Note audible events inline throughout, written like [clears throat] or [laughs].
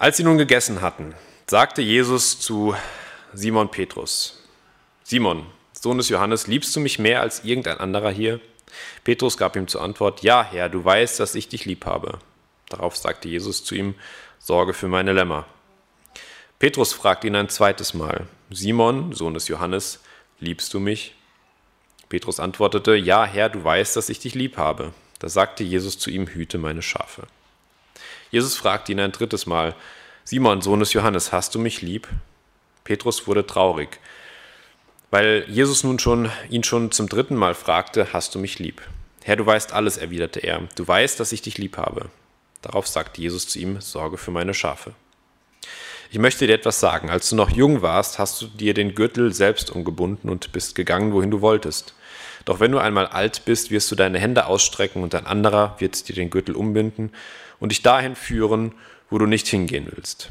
Als sie nun gegessen hatten, sagte Jesus zu Simon Petrus, Simon, Sohn des Johannes, liebst du mich mehr als irgendein anderer hier? Petrus gab ihm zur Antwort, Ja, Herr, du weißt, dass ich dich lieb habe. Darauf sagte Jesus zu ihm, Sorge für meine Lämmer. Petrus fragte ihn ein zweites Mal, Simon, Sohn des Johannes, liebst du mich? Petrus antwortete, Ja, Herr, du weißt, dass ich dich lieb habe. Da sagte Jesus zu ihm, Hüte meine Schafe. Jesus fragte ihn ein drittes Mal, Simon, Sohn des Johannes, hast du mich lieb? Petrus wurde traurig, weil Jesus nun schon ihn schon zum dritten Mal fragte, hast du mich lieb? Herr, du weißt alles, erwiderte er. Du weißt, dass ich dich lieb habe. Darauf sagte Jesus zu ihm, Sorge für meine Schafe. Ich möchte dir etwas sagen. Als du noch jung warst, hast du dir den Gürtel selbst umgebunden und bist gegangen, wohin du wolltest. Doch wenn du einmal alt bist, wirst du deine Hände ausstrecken und ein anderer wird dir den Gürtel umbinden und dich dahin führen, wo du nicht hingehen willst.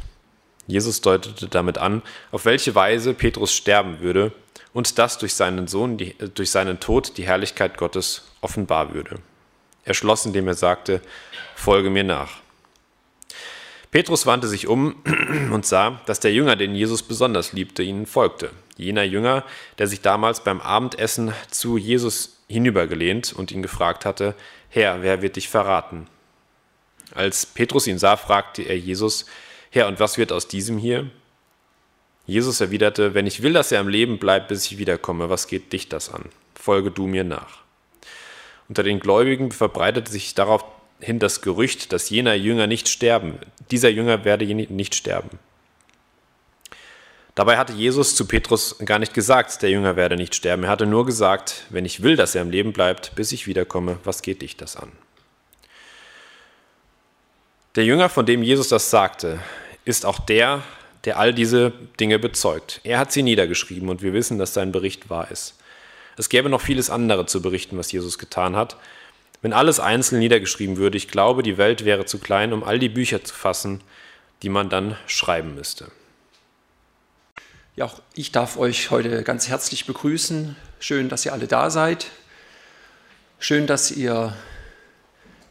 Jesus deutete damit an, auf welche Weise Petrus sterben würde und dass durch seinen Sohn, die, durch seinen Tod die Herrlichkeit Gottes offenbar würde. Er schloss, indem er sagte, folge mir nach. Petrus wandte sich um [clears throat] und sah, dass der Jünger, den Jesus besonders liebte, ihnen folgte. Jener Jünger, der sich damals beim Abendessen zu Jesus hinübergelehnt und ihn gefragt hatte, Herr, wer wird dich verraten? Als Petrus ihn sah, fragte er Jesus, Herr, und was wird aus diesem hier? Jesus erwiderte, wenn ich will, dass er am Leben bleibt, bis ich wiederkomme, was geht dich das an? Folge du mir nach. Unter den Gläubigen verbreitete sich daraufhin das Gerücht, dass jener Jünger nicht sterben, dieser Jünger werde nicht sterben. Dabei hatte Jesus zu Petrus gar nicht gesagt, der Jünger werde nicht sterben. Er hatte nur gesagt, wenn ich will, dass er am Leben bleibt, bis ich wiederkomme, was geht dich das an? Der Jünger, von dem Jesus das sagte, ist auch der, der all diese Dinge bezeugt. Er hat sie niedergeschrieben und wir wissen, dass sein Bericht wahr ist. Es gäbe noch vieles andere zu berichten, was Jesus getan hat. Wenn alles einzeln niedergeschrieben würde, ich glaube, die Welt wäre zu klein, um all die Bücher zu fassen, die man dann schreiben müsste. Ja, auch ich darf euch heute ganz herzlich begrüßen. Schön, dass ihr alle da seid. Schön, dass ihr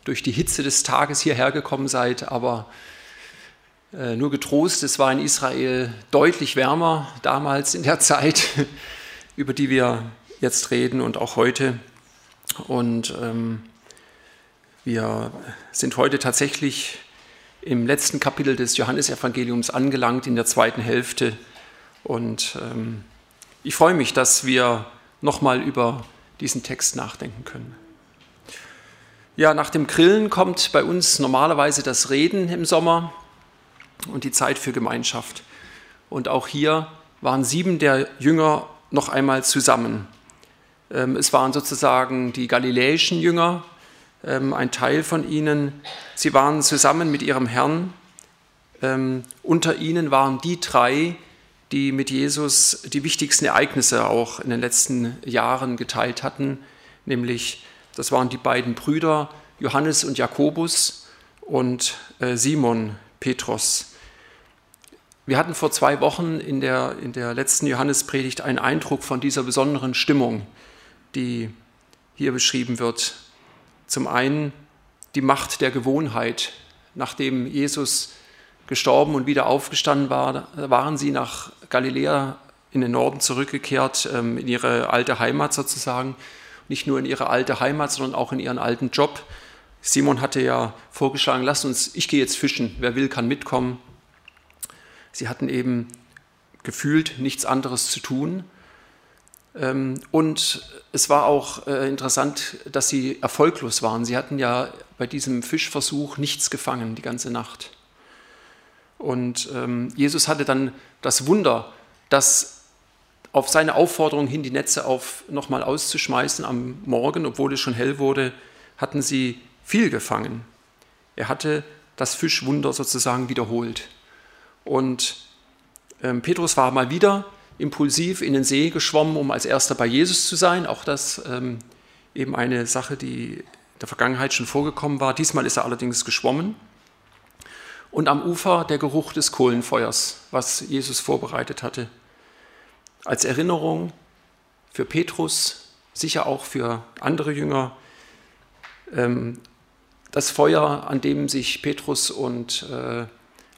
durch die Hitze des Tages hierher gekommen seid, aber äh, nur getrost, es war in Israel deutlich wärmer damals in der [laughs] Zeit, über die wir jetzt reden und auch heute. Und ähm, wir sind heute tatsächlich im letzten Kapitel des Johannesevangeliums angelangt, in der zweiten Hälfte. Und ähm, ich freue mich, dass wir nochmal über diesen Text nachdenken können. Ja, nach dem Grillen kommt bei uns normalerweise das Reden im Sommer und die Zeit für Gemeinschaft. Und auch hier waren sieben der Jünger noch einmal zusammen. Ähm, es waren sozusagen die galiläischen Jünger, ein Teil von ihnen. Sie waren zusammen mit ihrem Herrn. Ähm, unter ihnen waren die drei, die mit Jesus die wichtigsten Ereignisse auch in den letzten Jahren geteilt hatten, nämlich das waren die beiden Brüder Johannes und Jakobus und äh, Simon Petrus. Wir hatten vor zwei Wochen in der, in der letzten Johannespredigt einen Eindruck von dieser besonderen Stimmung, die hier beschrieben wird. Zum einen die Macht der Gewohnheit. Nachdem Jesus gestorben und wieder aufgestanden war, waren sie nach Galiläa in den Norden zurückgekehrt, ähm, in ihre alte Heimat sozusagen. Nicht nur in ihre alte Heimat, sondern auch in ihren alten Job. Simon hatte ja vorgeschlagen, lasst uns, ich gehe jetzt fischen, wer will, kann mitkommen. Sie hatten eben gefühlt nichts anderes zu tun. Ähm, und es war auch äh, interessant, dass sie erfolglos waren. Sie hatten ja bei diesem Fischversuch nichts gefangen die ganze Nacht. Und ähm, Jesus hatte dann das Wunder, dass auf seine Aufforderung hin, die Netze auf nochmal auszuschmeißen am Morgen, obwohl es schon hell wurde, hatten sie viel gefangen. Er hatte das Fischwunder sozusagen wiederholt. Und ähm, Petrus war mal wieder impulsiv in den See geschwommen, um als erster bei Jesus zu sein. Auch das ähm, eben eine Sache, die in der Vergangenheit schon vorgekommen war. Diesmal ist er allerdings geschwommen. Und am Ufer der Geruch des Kohlenfeuers, was Jesus vorbereitet hatte. Als Erinnerung für Petrus, sicher auch für andere Jünger, ähm, das Feuer, an dem sich Petrus und äh,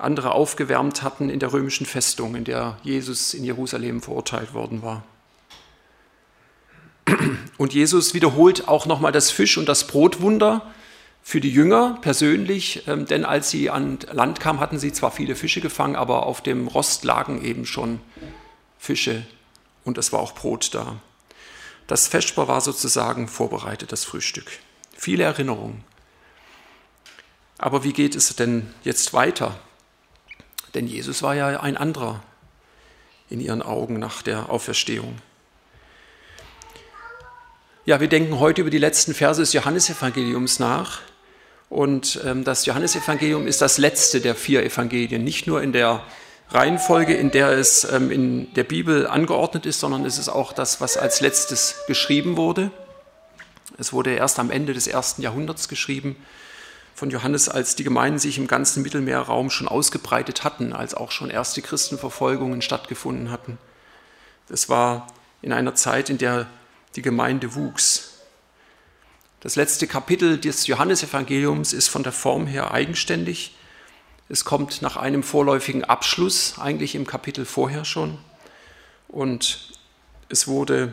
andere aufgewärmt hatten in der römischen Festung, in der Jesus in Jerusalem verurteilt worden war. Und Jesus wiederholt auch nochmal das Fisch- und das Brotwunder für die Jünger persönlich, ähm, denn als sie an Land kamen, hatten sie zwar viele Fische gefangen, aber auf dem Rost lagen eben schon Fische und es war auch Brot da. Das Vesper war sozusagen vorbereitet, das Frühstück. Viele Erinnerungen. Aber wie geht es denn jetzt weiter? Denn Jesus war ja ein anderer in ihren Augen nach der Auferstehung. Ja, wir denken heute über die letzten Verse des Johannesevangeliums nach. Und ähm, das Johannesevangelium ist das letzte der vier Evangelien, nicht nur in der Reihenfolge, in der es ähm, in der Bibel angeordnet ist, sondern es ist auch das, was als letztes geschrieben wurde. Es wurde erst am Ende des ersten Jahrhunderts geschrieben von Johannes, als die Gemeinden sich im ganzen Mittelmeerraum schon ausgebreitet hatten, als auch schon erste Christenverfolgungen stattgefunden hatten. Das war in einer Zeit, in der die Gemeinde wuchs. Das letzte Kapitel des Johannesevangeliums ist von der Form her eigenständig. Es kommt nach einem vorläufigen Abschluss, eigentlich im Kapitel vorher schon. Und es wurde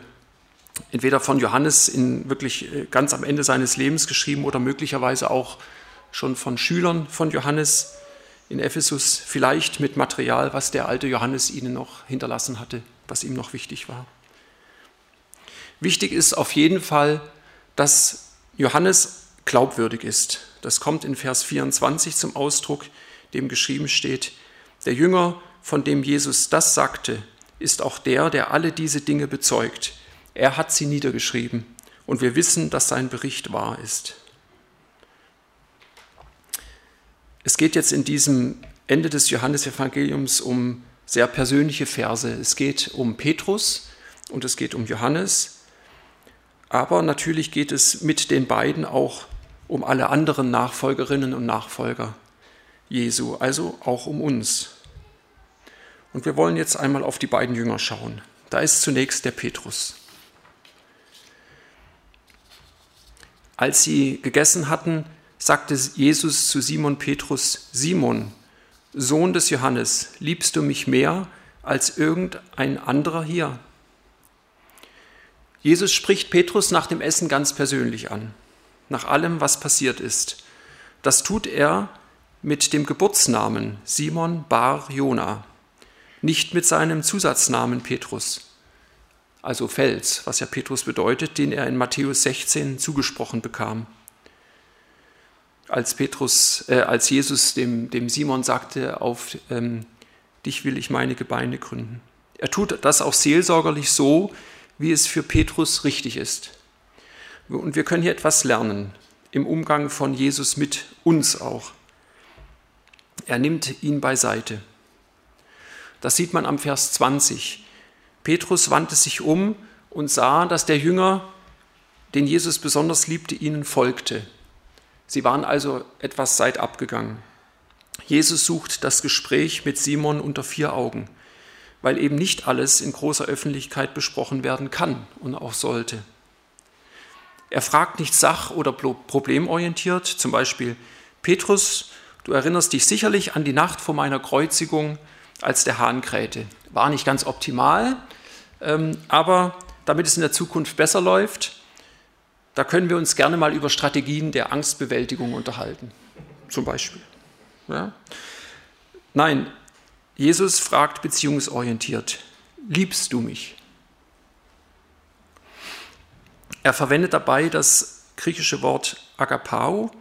entweder von Johannes in wirklich äh, ganz am Ende seines Lebens geschrieben oder möglicherweise auch schon von Schülern von Johannes in Ephesus, vielleicht mit Material, was der alte Johannes ihnen noch hinterlassen hatte, was ihm noch wichtig war. Wichtig ist auf jeden Fall, dass Johannes glaubwürdig ist. Das kommt in Vers 24 zum Ausdruck, dem geschrieben steht, der Jünger, von dem Jesus das sagte, ist auch der, der alle diese Dinge bezeugt. Er hat sie niedergeschrieben und wir wissen, dass sein Bericht wahr ist. Es geht jetzt in diesem Ende des Johannesevangeliums um sehr persönliche Verse. Es geht um Petrus und es geht um Johannes aber natürlich geht es mit den beiden auch um alle anderen Nachfolgerinnen und Nachfolger Jesu, also auch um uns. Und wir wollen jetzt einmal auf die beiden Jünger schauen. Da ist zunächst der Petrus. Als sie gegessen hatten, sagte Jesus zu Simon Petrus, Simon, Sohn des Johannes, liebst du mich mehr als irgendein anderer hier? Jesus spricht Petrus nach dem Essen ganz persönlich an, nach allem, was passiert ist. Das tut er mit dem Geburtsnamen Simon Bar Jona, nicht mit seinem Zusatznamen Petrus, also Fels, was ja Petrus bedeutet, den er in Matthäus 16 zugesprochen bekam. Als, Petrus, äh, als Jesus dem, dem Simon sagte, auf ähm, dich will ich meine Gebeine gründen. Er tut das auch seelsorgerlich so, wie es für Petrus richtig ist. Und wir können hier etwas lernen im Umgang von Jesus mit uns auch. Er nimmt ihn beiseite. Das sieht man am Vers 20. Petrus wandte sich um und sah, dass der Jünger, den Jesus besonders liebte, ihnen folgte. Sie waren also etwas seitab gegangen. Jesus sucht das Gespräch mit Simon unter vier Augen weil eben nicht alles in großer Öffentlichkeit besprochen werden kann und auch sollte. Er fragt nicht sach- oder problemorientiert, zum Beispiel, Petrus, du erinnerst dich sicherlich an die Nacht vor meiner Kreuzigung, als der Hahn krähte. War nicht ganz optimal, ähm, aber damit es in der Zukunft besser läuft, da können wir uns gerne mal über Strategien der Angstbewältigung unterhalten, zum Beispiel. Ja? Nein, Jesus fragt beziehungsorientiert, liebst du mich? Er verwendet dabei das griechische Wort agapao,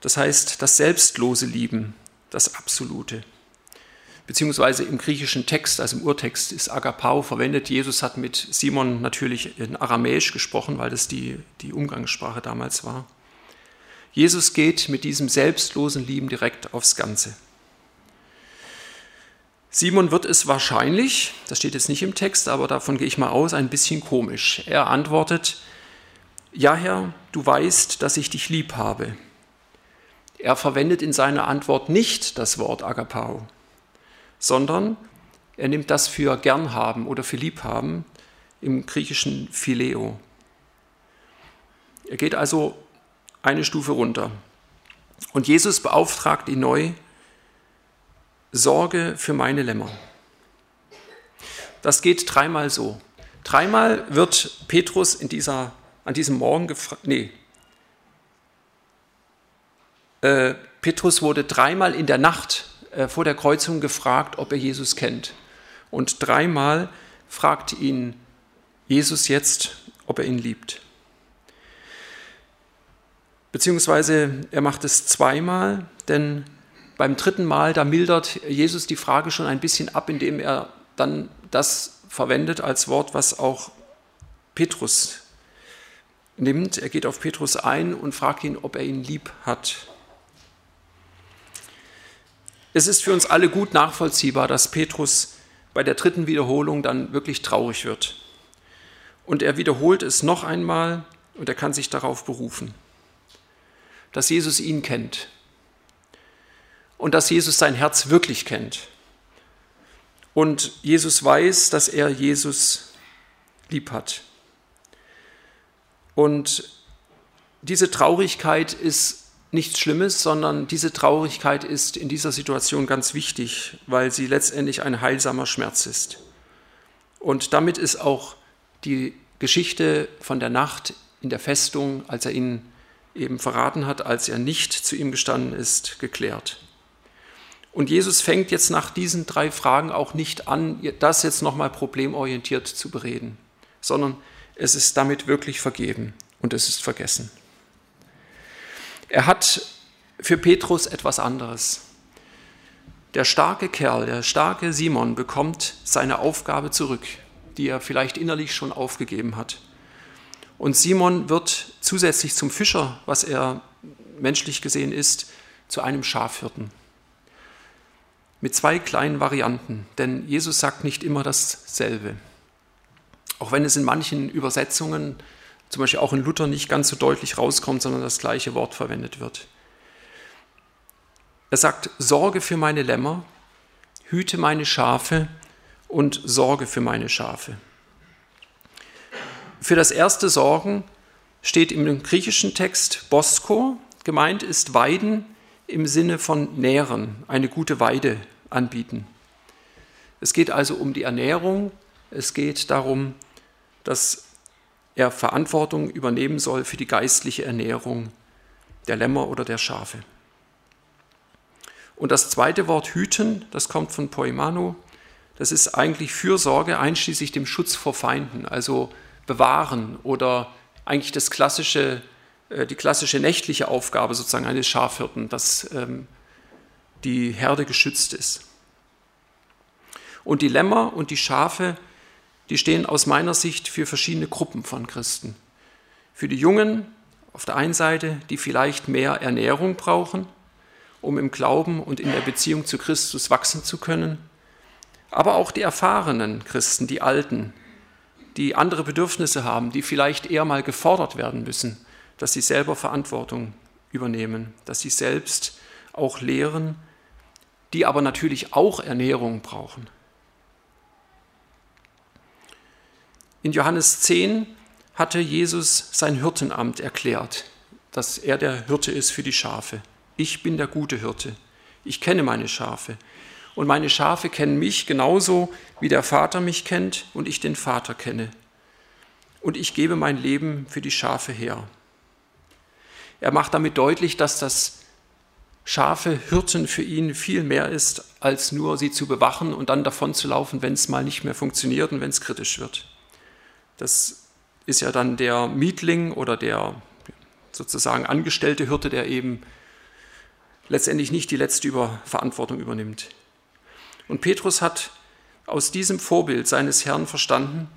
das heißt das selbstlose Lieben, das Absolute. Beziehungsweise im griechischen Text, also im Urtext, ist agapao verwendet. Jesus hat mit Simon natürlich in Aramäisch gesprochen, weil das die, die Umgangssprache damals war. Jesus geht mit diesem selbstlosen Lieben direkt aufs Ganze. Simon wird es wahrscheinlich, das steht jetzt nicht im Text, aber davon gehe ich mal aus, ein bisschen komisch. Er antwortet, ja Herr, du weißt, dass ich dich lieb habe. Er verwendet in seiner Antwort nicht das Wort Agapao, sondern er nimmt das für gern haben oder für lieb haben im griechischen Phileo. Er geht also eine Stufe runter. Und Jesus beauftragt ihn neu, Sorge für meine Lämmer. Das geht dreimal so. Dreimal wird Petrus in dieser, an diesem Morgen gefragt, nee, äh, Petrus wurde dreimal in der Nacht vor der Kreuzung gefragt, ob er Jesus kennt. Und dreimal fragt ihn Jesus jetzt, ob er ihn liebt. Beziehungsweise er macht es zweimal, denn beim dritten Mal, da mildert Jesus die Frage schon ein bisschen ab, indem er dann das verwendet als Wort, was auch Petrus nimmt. Er geht auf Petrus ein und fragt ihn, ob er ihn lieb hat. Es ist für uns alle gut nachvollziehbar, dass Petrus bei der dritten Wiederholung dann wirklich traurig wird. Und er wiederholt es noch einmal und er kann sich darauf berufen, dass Jesus ihn kennt und dass Jesus sein Herz wirklich kennt. Und Jesus weiß, dass er Jesus lieb hat. Und diese Traurigkeit ist nichts Schlimmes, sondern diese Traurigkeit ist in dieser Situation ganz wichtig, weil sie letztendlich ein heilsamer Schmerz ist. Und damit ist auch die Geschichte von der Nacht in der Festung, als er ihn eben verraten hat, als er nicht zu ihm gestanden ist, geklärt. Und Jesus fängt jetzt nach diesen drei Fragen auch nicht an, das jetzt nochmal problemorientiert zu bereden, sondern es ist damit wirklich vergeben und es ist vergessen. Er hat für Petrus etwas anderes. Der starke Kerl, der starke Simon bekommt seine Aufgabe zurück, die er vielleicht innerlich schon aufgegeben hat. Und Simon wird zusätzlich zum Fischer, was er menschlich gesehen ist, zu einem Schafhirten. Mit zwei kleinen Varianten, denn Jesus sagt nicht immer dasselbe. Auch wenn es in manchen Übersetzungen zum Beispiel auch in Luther nicht ganz so deutlich rauskommt, sondern das gleiche Wort verwendet wird. Er sagt, Sorge für meine Lämmer, hüte meine Schafe und sorge für meine Schafe. Für das erste Sorgen steht im griechischen Text Bosko, gemeint ist Weiden im Sinne von nähren, eine gute Weide anbieten. Es geht also um die Ernährung, es geht darum, dass er Verantwortung übernehmen soll für die geistliche Ernährung der Lämmer oder der Schafe. Und das zweite Wort hüten, das kommt von Poimano, das ist eigentlich Fürsorge einschließlich dem Schutz vor Feinden, also bewahren oder eigentlich das klassische, äh, die klassische nächtliche Aufgabe sozusagen eines Schafhirten, dass ähm, die Herde geschützt ist. Und die Lämmer und die Schafe die stehen aus meiner Sicht für verschiedene Gruppen von Christen. Für die Jungen auf der einen Seite, die vielleicht mehr Ernährung brauchen, um im Glauben und in der Beziehung zu Christus wachsen zu können, aber auch die erfahrenen Christen, die Alten, die andere Bedürfnisse haben, die vielleicht eher mal gefordert werden müssen, dass sie selber Verantwortung übernehmen, dass sie selbst auch lehren, die aber natürlich auch Ernährung brauchen. In Johannes 10 hatte Jesus sein Hirtenamt erklärt, dass er der Hirte ist für die Schafe. Ich bin der gute Hirte. Ich kenne meine Schafe. Und meine Schafe kennen mich genauso, wie der Vater mich kennt und ich den Vater kenne. Und ich gebe mein Leben für die Schafe her. Er macht damit deutlich, dass das Schafe Hirten für ihn viel mehr ist, als nur sie zu bewachen und dann davon zu laufen, wenn es mal nicht mehr funktioniert und wenn es kritisch wird. Das ist ja dann der Mietling oder der sozusagen angestellte Hirte, der eben letztendlich nicht die letzte über Verantwortung übernimmt. Und Petrus hat aus diesem Vorbild seines Herrn verstanden,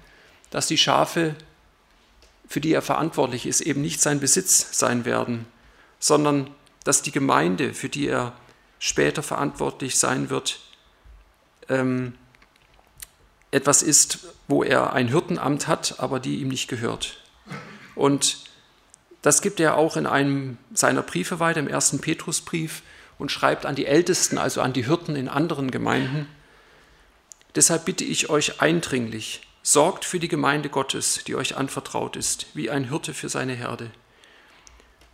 dass die Schafe, für die er verantwortlich ist, eben nicht sein Besitz sein werden, sondern dass die Gemeinde, für die er später verantwortlich sein wird, ähm, etwas ist, wo er ein Hirtenamt hat, aber die ihm nicht gehört. Und das gibt er auch in einem seiner Briefe weiter, im ersten Petrusbrief, und schreibt an die Ältesten, also an die Hirten in anderen Gemeinden. Deshalb bitte ich euch eindringlich, sorgt für die Gemeinde Gottes, die euch anvertraut ist, wie ein Hirte für seine Herde.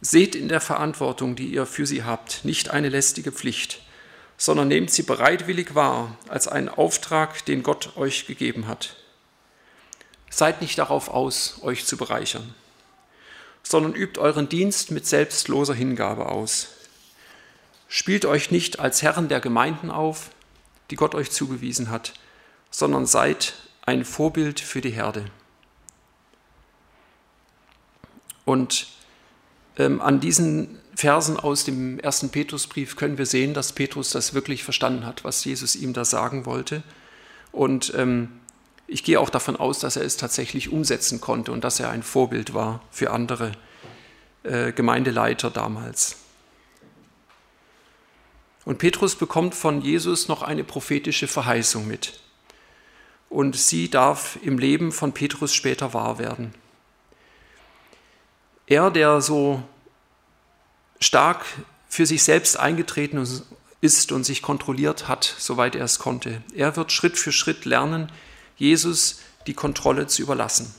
Seht in der Verantwortung, die ihr für sie habt, nicht eine lästige Pflicht, sondern nehmt sie bereitwillig wahr als einen Auftrag, den Gott euch gegeben hat. Seid nicht darauf aus, euch zu bereichern, sondern übt euren Dienst mit selbstloser Hingabe aus. Spielt euch nicht als Herren der Gemeinden auf, die Gott euch zugewiesen hat, sondern seid ein Vorbild für die Herde. Und ähm, an diesen Versen aus dem ersten Petrusbrief können wir sehen, dass Petrus das wirklich verstanden hat, was Jesus ihm da sagen wollte. Und ähm, ich gehe auch davon aus, dass er es tatsächlich umsetzen konnte und dass er ein Vorbild war für andere äh, Gemeindeleiter damals. Und Petrus bekommt von Jesus noch eine prophetische Verheißung mit. Und sie darf im Leben von Petrus später wahr werden. Er, der so stark für sich selbst eingetreten ist und sich kontrolliert hat, soweit er es konnte. Er wird Schritt für Schritt lernen, Jesus die Kontrolle zu überlassen.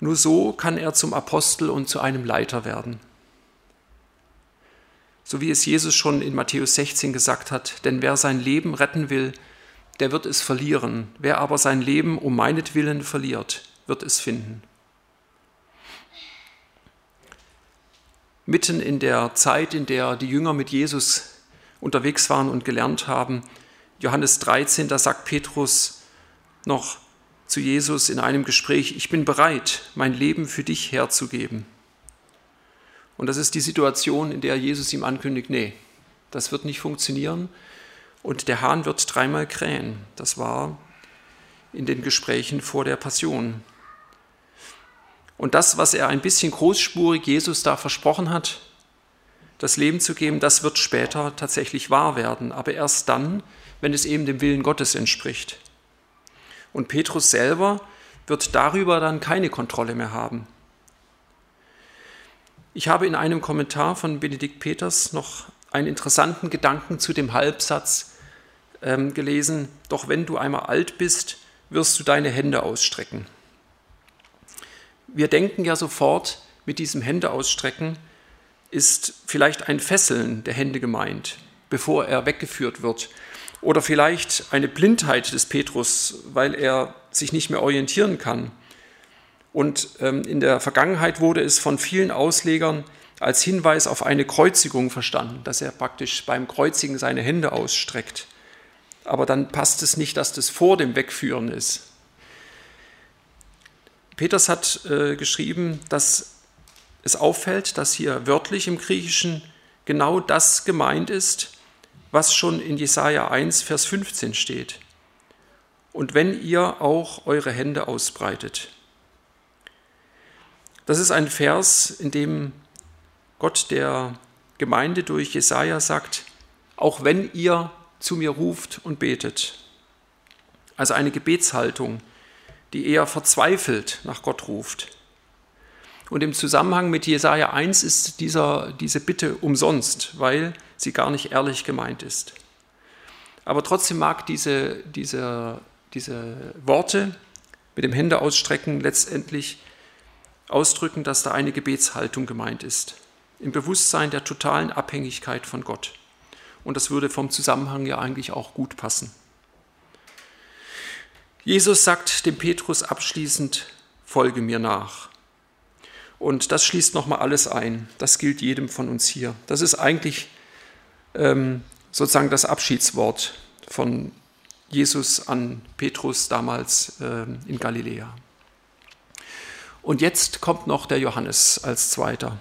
Nur so kann er zum Apostel und zu einem Leiter werden. So wie es Jesus schon in Matthäus 16 gesagt hat, denn wer sein Leben retten will, der wird es verlieren. Wer aber sein Leben um meinetwillen verliert, wird es finden. Mitten in der Zeit, in der die Jünger mit Jesus unterwegs waren und gelernt haben. Johannes 13, da sagt Petrus noch zu Jesus in einem Gespräch, ich bin bereit, mein Leben für dich herzugeben. Und das ist die Situation, in der Jesus ihm ankündigt, nee, das wird nicht funktionieren und der Hahn wird dreimal krähen. Das war in den Gesprächen vor der Passion. Und das, was er ein bisschen großspurig Jesus da versprochen hat, das Leben zu geben, das wird später tatsächlich wahr werden, aber erst dann, wenn es eben dem Willen Gottes entspricht. Und Petrus selber wird darüber dann keine Kontrolle mehr haben. Ich habe in einem Kommentar von Benedikt Peters noch einen interessanten Gedanken zu dem Halbsatz ähm, gelesen, doch wenn du einmal alt bist, wirst du deine Hände ausstrecken. Wir denken ja sofort, mit diesem Händeausstrecken ist vielleicht ein Fesseln der Hände gemeint, bevor er weggeführt wird. Oder vielleicht eine Blindheit des Petrus, weil er sich nicht mehr orientieren kann. Und ähm, in der Vergangenheit wurde es von vielen Auslegern als Hinweis auf eine Kreuzigung verstanden, dass er praktisch beim Kreuzigen seine Hände ausstreckt. Aber dann passt es nicht, dass das vor dem Wegführen ist. Peters hat äh, geschrieben, dass es auffällt, dass hier wörtlich im Griechischen genau das gemeint ist, was schon in Jesaja 1, Vers 15 steht. Und wenn ihr auch eure Hände ausbreitet. Das ist ein Vers, in dem Gott der Gemeinde durch Jesaja sagt: Auch wenn ihr zu mir ruft und betet. Also eine Gebetshaltung, die eher verzweifelt nach Gott ruft. Und im Zusammenhang mit Jesaja 1 ist dieser, diese Bitte umsonst, weil sie gar nicht ehrlich gemeint ist. Aber trotzdem mag diese, diese, diese Worte mit dem Händeausstrecken letztendlich ausdrücken, dass da eine Gebetshaltung gemeint ist. Im Bewusstsein der totalen Abhängigkeit von Gott. Und das würde vom Zusammenhang ja eigentlich auch gut passen. Jesus sagt dem Petrus abschließend, folge mir nach. Und das schließt nochmal alles ein. Das gilt jedem von uns hier. Das ist eigentlich ähm, sozusagen das Abschiedswort von Jesus an Petrus damals ähm, in Galiläa. Und jetzt kommt noch der Johannes als zweiter.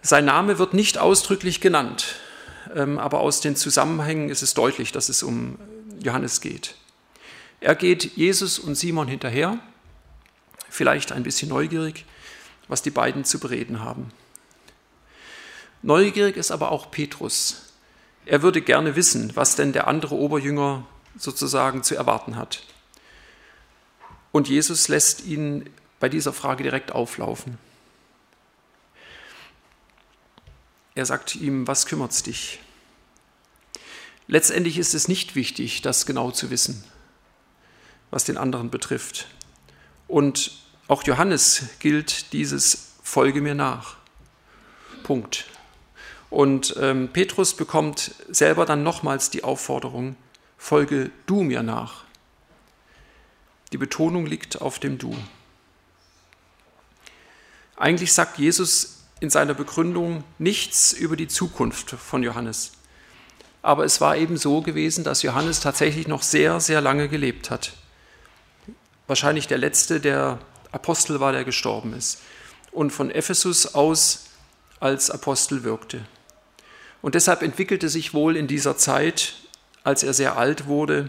Sein Name wird nicht ausdrücklich genannt, ähm, aber aus den Zusammenhängen ist es deutlich, dass es um Johannes geht. Er geht Jesus und Simon hinterher, vielleicht ein bisschen neugierig, was die beiden zu bereden haben. Neugierig ist aber auch Petrus. Er würde gerne wissen, was denn der andere Oberjünger sozusagen zu erwarten hat. Und Jesus lässt ihn bei dieser Frage direkt auflaufen. Er sagt ihm, was kümmert's dich? Letztendlich ist es nicht wichtig, das genau zu wissen was den anderen betrifft. Und auch Johannes gilt dieses Folge mir nach. Punkt. Und ähm, Petrus bekommt selber dann nochmals die Aufforderung, folge du mir nach. Die Betonung liegt auf dem Du. Eigentlich sagt Jesus in seiner Begründung nichts über die Zukunft von Johannes. Aber es war eben so gewesen, dass Johannes tatsächlich noch sehr, sehr lange gelebt hat. Wahrscheinlich der letzte der Apostel war, der gestorben ist. Und von Ephesus aus als Apostel wirkte. Und deshalb entwickelte sich wohl in dieser Zeit, als er sehr alt wurde,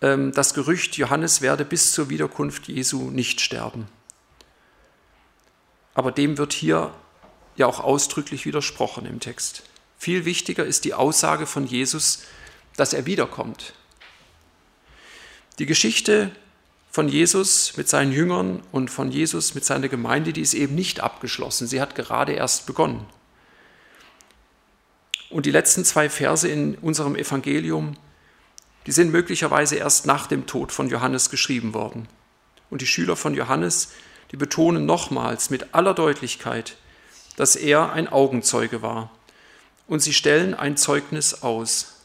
ähm, das Gerücht, Johannes werde bis zur Wiederkunft Jesu nicht sterben. Aber dem wird hier ja auch ausdrücklich widersprochen im Text. Viel wichtiger ist die Aussage von Jesus, dass er wiederkommt. Die Geschichte von Jesus mit seinen Jüngern und von Jesus mit seiner Gemeinde, die ist eben nicht abgeschlossen. Sie hat gerade erst begonnen. Und die letzten zwei Verse in unserem Evangelium, die sind möglicherweise erst nach dem Tod von Johannes geschrieben worden. Und die Schüler von Johannes, die betonen nochmals mit aller Deutlichkeit, dass er ein Augenzeuge war. Und sie stellen ein Zeugnis aus.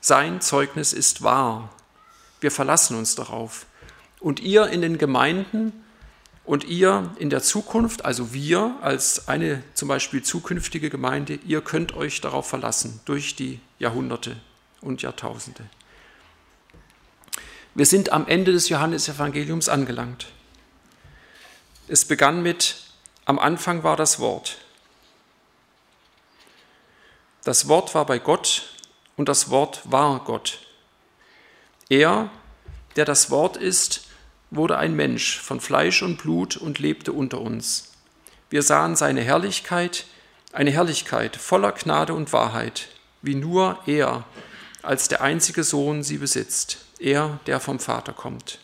Sein Zeugnis ist wahr. Wir verlassen uns darauf. Und ihr in den Gemeinden und ihr in der Zukunft, also wir als eine zum Beispiel zukünftige Gemeinde, ihr könnt euch darauf verlassen durch die Jahrhunderte und Jahrtausende. Wir sind am Ende des Johannesevangeliums angelangt. Es begann mit, am Anfang war das Wort. Das Wort war bei Gott und das Wort war Gott. Er, der das Wort ist, wurde ein Mensch von Fleisch und Blut und lebte unter uns. Wir sahen seine Herrlichkeit, eine Herrlichkeit voller Gnade und Wahrheit, wie nur er als der einzige Sohn sie besitzt, er, der vom Vater kommt.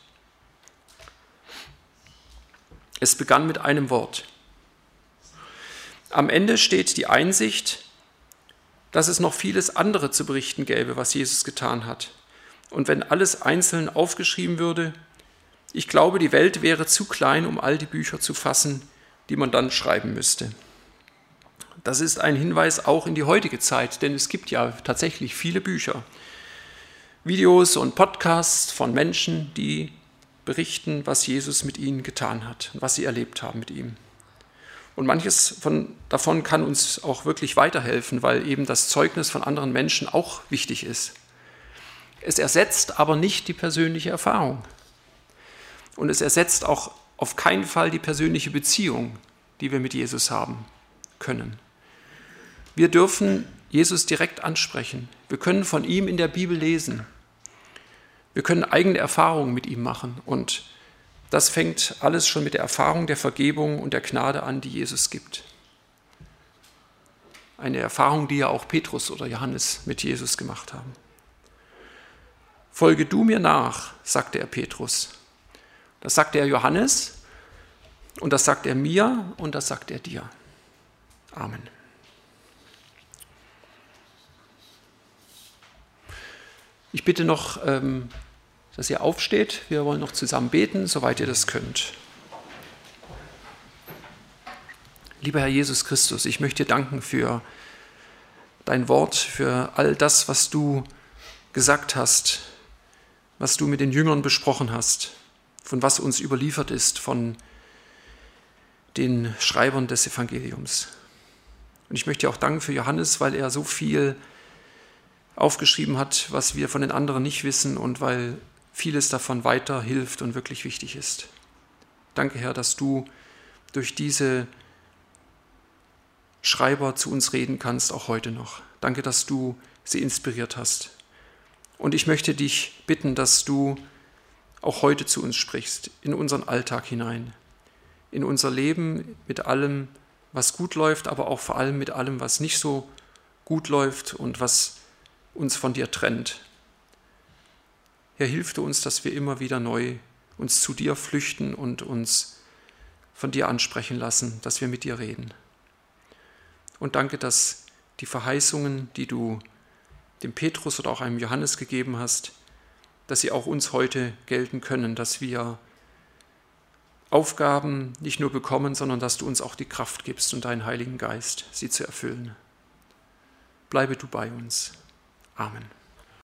Es begann mit einem Wort. Am Ende steht die Einsicht, dass es noch vieles andere zu berichten gäbe, was Jesus getan hat. Und wenn alles einzeln aufgeschrieben würde, ich glaube, die Welt wäre zu klein, um all die Bücher zu fassen, die man dann schreiben müsste. Das ist ein Hinweis auch in die heutige Zeit, denn es gibt ja tatsächlich viele Bücher, Videos und Podcasts von Menschen, die berichten, was Jesus mit ihnen getan hat und was sie erlebt haben mit ihm. Und manches von, davon kann uns auch wirklich weiterhelfen, weil eben das Zeugnis von anderen Menschen auch wichtig ist. Es ersetzt aber nicht die persönliche Erfahrung. Und es ersetzt auch auf keinen Fall die persönliche Beziehung, die wir mit Jesus haben können. Wir dürfen Jesus direkt ansprechen. Wir können von ihm in der Bibel lesen. Wir können eigene Erfahrungen mit ihm machen und das fängt alles schon mit der Erfahrung der Vergebung und der Gnade an, die Jesus gibt. Eine Erfahrung, die ja auch Petrus oder Johannes mit Jesus gemacht haben. Folge du mir nach, sagte er Petrus. Das sagt er Johannes und das sagt er mir und das sagt er dir. Amen. Ich bitte noch, ähm, dass ihr aufsteht. Wir wollen noch zusammen beten, soweit ihr das könnt. Lieber Herr Jesus Christus, ich möchte dir danken für dein Wort, für all das, was du gesagt hast, was du mit den Jüngern besprochen hast, von was uns überliefert ist von den Schreibern des Evangeliums. Und ich möchte dir auch danken für Johannes, weil er so viel aufgeschrieben hat, was wir von den anderen nicht wissen und weil vieles davon weiter hilft und wirklich wichtig ist. Danke, Herr, dass du durch diese Schreiber zu uns reden kannst, auch heute noch. Danke, dass du sie inspiriert hast. Und ich möchte dich bitten, dass du auch heute zu uns sprichst, in unseren Alltag hinein, in unser Leben mit allem, was gut läuft, aber auch vor allem mit allem, was nicht so gut läuft und was uns von dir trennt. Herr, hilf du uns, dass wir immer wieder neu uns zu dir flüchten und uns von dir ansprechen lassen, dass wir mit dir reden. Und danke, dass die Verheißungen, die du dem Petrus oder auch einem Johannes gegeben hast, dass sie auch uns heute gelten können, dass wir Aufgaben nicht nur bekommen, sondern dass du uns auch die Kraft gibst und deinen Heiligen Geist, sie zu erfüllen. Bleibe du bei uns. Amen.